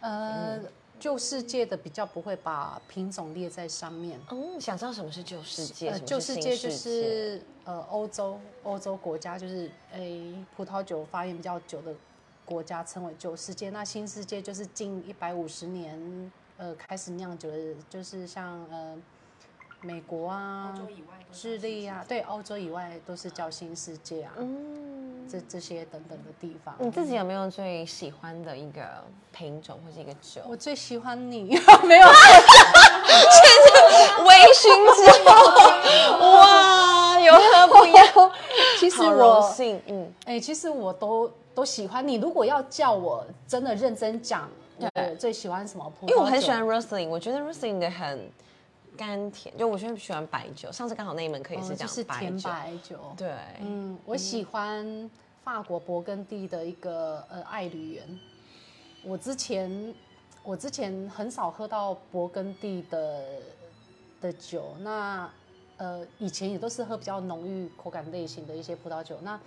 呃，旧世界的比较不会把品种列在上面。嗯，想知道什么是旧世界？呃，旧世世界就是呃欧洲欧洲国家，就是诶葡萄酒发源比较久的国家称为旧世界。那新世界就是近一百五十年呃开始酿酒的，就是像呃美国啊智利啊，对，欧洲以外都是叫新世界啊，嗯，这这些等等的地方。你自己有没有最喜欢的一个品种或是一个酒？我最喜欢你，没有 微醺之后，哇，有何不一样？其实我幸，嗯，哎、其实我都都喜欢你。如果要叫我真的认真讲，我最喜欢什么葡萄酒？因为我很喜欢 Riesling，我觉得 Riesling 的很甘甜，就我现在喜欢白酒。上次刚好那一门课也是哦就是甜白酒，白酒。对，嗯，我喜欢法国勃艮第的一个呃爱侣园。我之前我之前很少喝到勃艮第的的酒，那呃以前也都是喝比较浓郁口感类型的一些葡萄酒。那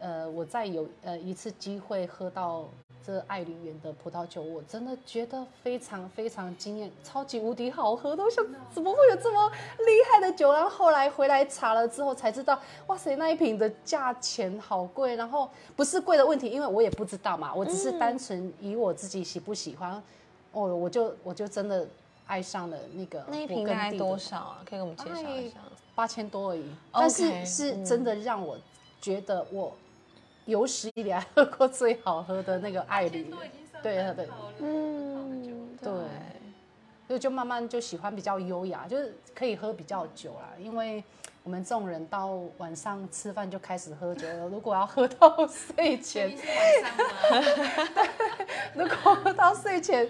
呃我在有呃一次机会喝到这爱梨园的葡萄酒，我真的觉得非常非常惊艳，超级无敌好喝的。我想怎么会有这么厉害的酒？然后后来回来查了之后才知道，哇塞，那一瓶的价钱好贵。然后不是贵的问题，因为我也不知道嘛，我只是单纯以我自己喜不喜欢，哦，我就我就真的爱上了那个那一瓶大概多少啊？可以给我们介绍一下。八千多而已，但是是真的让我觉得我有史以来喝过最好喝的那个爱侣都已经算对对嗯，对，所以就慢慢就喜欢比较优雅，就是可以喝比较久啦。因为我们这种人到晚上吃饭就开始喝酒了，如果要喝到睡前？如果喝到睡前，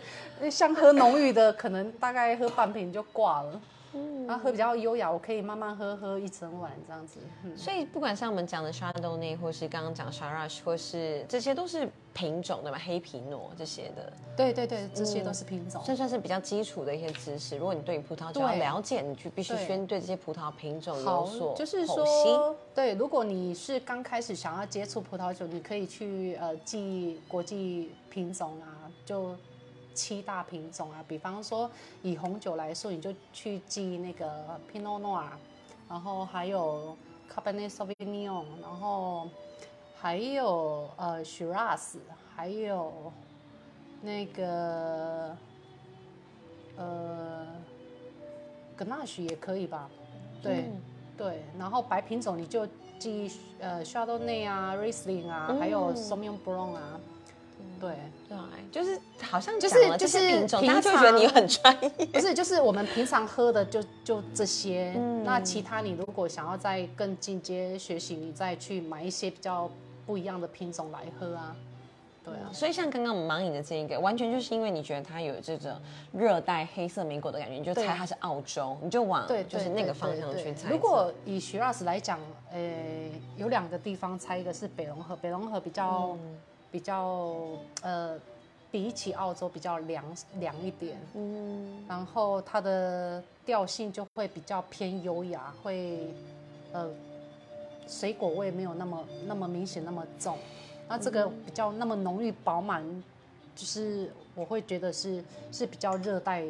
像喝浓郁的，可能大概喝半瓶就挂了。嗯，然后喝比较优雅，我可以慢慢喝，喝一整晚这样子。嗯，所以不管像我们讲的 Chardonnay，或是刚刚讲 Shiraz，或是这些都是品种对吧？黑皮诺这些的，对对对，这些都是品种。这算是比较基础的一些知识。如果你对于葡萄酒要对了解，你就必须先对这些葡萄品种有所，就是。说，对，如果你是刚开始想要接触葡萄酒，你可以去呃记国际品种啊，就七大品种啊。比方说以红酒来说，你就去记那个 Pinot Noir，然后还有 Cabernet Sauvignon，然后还有呃 Shiraz，还有那个呃 Grenache 也可以吧？对。嗯对，然后白品种你就记呃 Chardonnay 啊、Riesling 啊，嗯还有 Sauvignon Blanc 啊，对，对，就是好像就是就是品种，平大家就会觉得你很专业。不是就是我们平常喝的就就这些，嗯那其他你如果想要再更进阶学习，你再去买一些比较不一样的品种来喝啊，对啊，所以像刚刚我们盲饮的这一个，完全就是因为你觉得它有这种热带黑色莓果的感觉，你就猜它是澳洲，你就往对，就是那个方向去猜。如果以 Shiraz 来讲，呃，有两个地方猜，一个是北龙河，北龙河比较、嗯比较呃，比起澳洲比较凉凉一点，嗯，然后它的调性就会比较偏优雅，会呃水果味没有那么那么明显那么重，那这个比较那么浓郁饱满，就是我会觉得是是比较热带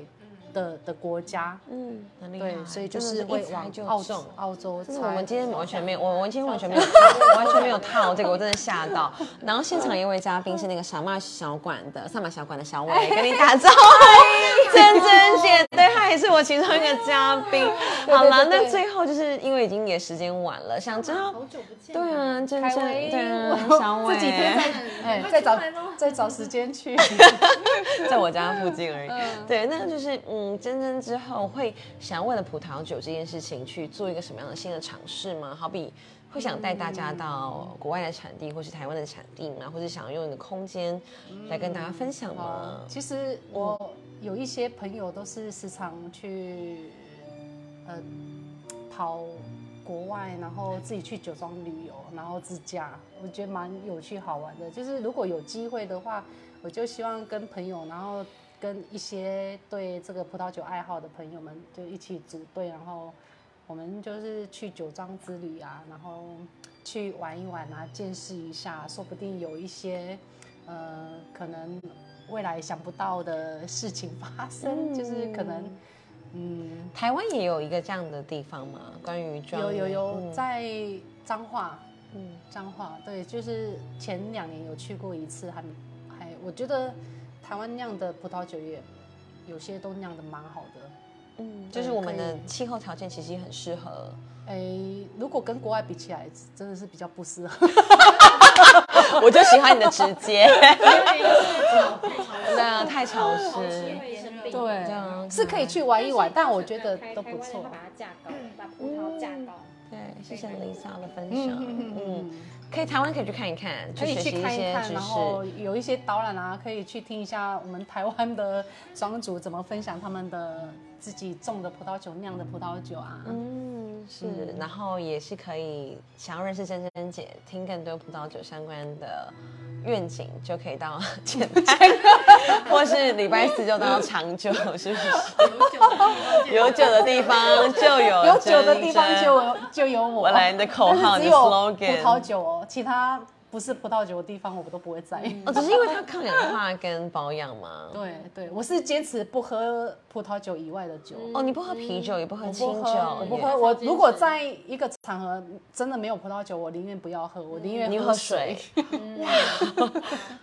的的国家，嗯，很厉害，对，所以就是会往就澳洲。澳洲我们今天完全没有，我我今天完全没有套，完全没有套这个，我真的吓到。然后现场一位嘉宾是那个萨马小馆的萨马小馆的小伟，跟你打招呼，珍珍姐，对，她也是我其中一个嘉宾。好了，那最后就是因为已经也时间晚了，想知道，好久不见。对，啊，珍珍，对啊，小我伟，这几天再哎再找再找时间去。在我家附近而已。嗯对，那就是嗯，珍珍之后会想要为了葡萄酒这件事情去做一个什么样的新的尝试吗？好比会想带大家到国外的产地，或是台湾的产地吗？或者想用一个空间来跟大家分享吗？其实我有一些朋友都是时常去呃跑国外，然后自己去酒庄旅游，然后自驾，我觉得蛮有趣好玩的。就是如果有机会的话，我就希望跟朋友，然后跟一些对这个葡萄酒爱好的朋友们，就一起组队，然后我们就是去酒庄之旅啊，然后去玩一玩啊，见识一下，说不定有一些呃可能未来想不到的事情发生，就是可能嗯。台湾也有一个这样的地方吗？关于庄有有有嗯。在彰化，嗯。彰化对，就是前两年有去过一次，还还我觉得台湾酿的葡萄酒也有些都酿的蛮好的。嗯，就是我们的气候条件其实也很适合。哎，如果跟国外比起来，真的是比较不适合。我就喜欢你的直接，有点潮太潮湿，对啊，太潮湿。会生病。对啊是可以去玩一玩，但我觉得都不错。把它架高，把葡萄架高。对，谢谢 Lisa 的分享。嗯嗯，可以台湾可以去看一看，可以学习去看一看，些知然后识。有一些导览啊，可以去听一下我们台湾的庄主怎么分享他们的自己种的葡萄酒、酿的葡萄酒啊。嗯，是，然后也是可以想要认识珍珍姐，听更多葡萄酒相关的愿景，就可以到 简单，或是礼拜四就到长久，是不是？有酒的地方就有有酒的地方就有就有我。我来你的口号，你的 slogan。葡萄酒哦，其他不是葡萄酒的地方我都不会在意。哦，只是因为它抗氧化跟保养嘛？对对，我是坚持不喝葡萄酒以外的酒。哦，你不喝啤酒，也不喝我清酒，我不喝。我如果在一个场合真的没有葡萄酒，我宁愿不要喝，我宁愿你喝水 哇，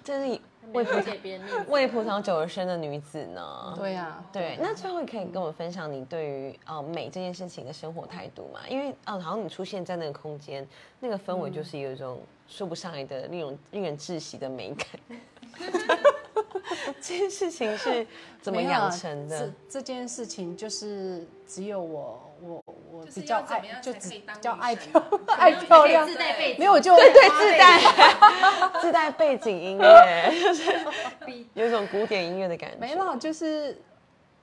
真是没有给别人面。为葡萄酒而生的女子呢。对呀，对，那最后可以跟我们分享你对于呃美这件事情的生活态度嘛？因为呃，好像你出现在那个空间，那个氛围就是有一种说不上来的那种令人窒息的美感。这件事情是 怎么养成的这？这件事情就是只有我，我我就是比较爱就只比较爱漂爱漂亮自。带背景，没有，我就对对，自带 自带背景音乐，就是有一种古典音乐的感觉。没了，就是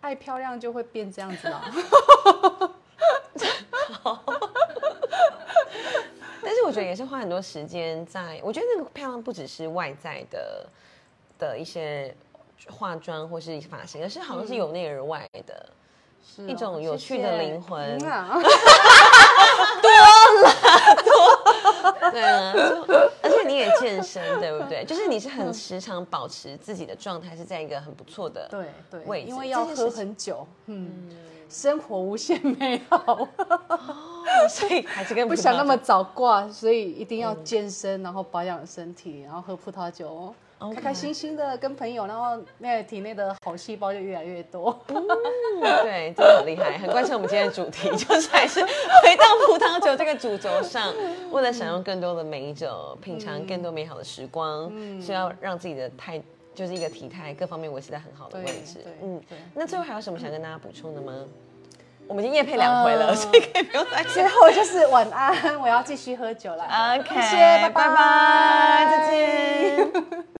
爱漂亮就会变这样子了。但是我觉得也是花很多时间在，我觉得那个漂亮不只是外在的的一些化妆或是发型，而是好像是由内而外的。是哦一种有趣的灵魂。对啊，就而且你也健身，对不对？就是你是很时常保持自己的状态是在一个很不错的，对对，位置。因为要喝很久，嗯，生活无限美好，所以还是跟 不想那么早挂，所以一定要健身，然后保养身体，然后喝葡萄酒。开开心心的跟朋友，然后那个体内的好细胞就越来越多。对，真的很厉害，很贯彻我们今天的主题，就是还是回到葡萄酒这个主轴上，为了享用更多的美酒，品尝更多美好的时光，是要让自己的态，就是一个体态各方面维持在很好的位置。嗯对，那最后还有什么想跟大家补充的吗？我们已经夜配两回了，嗯所以可以不用再最后就是晚安，我要继续喝酒了。OK，谢谢，拜拜拜，再见。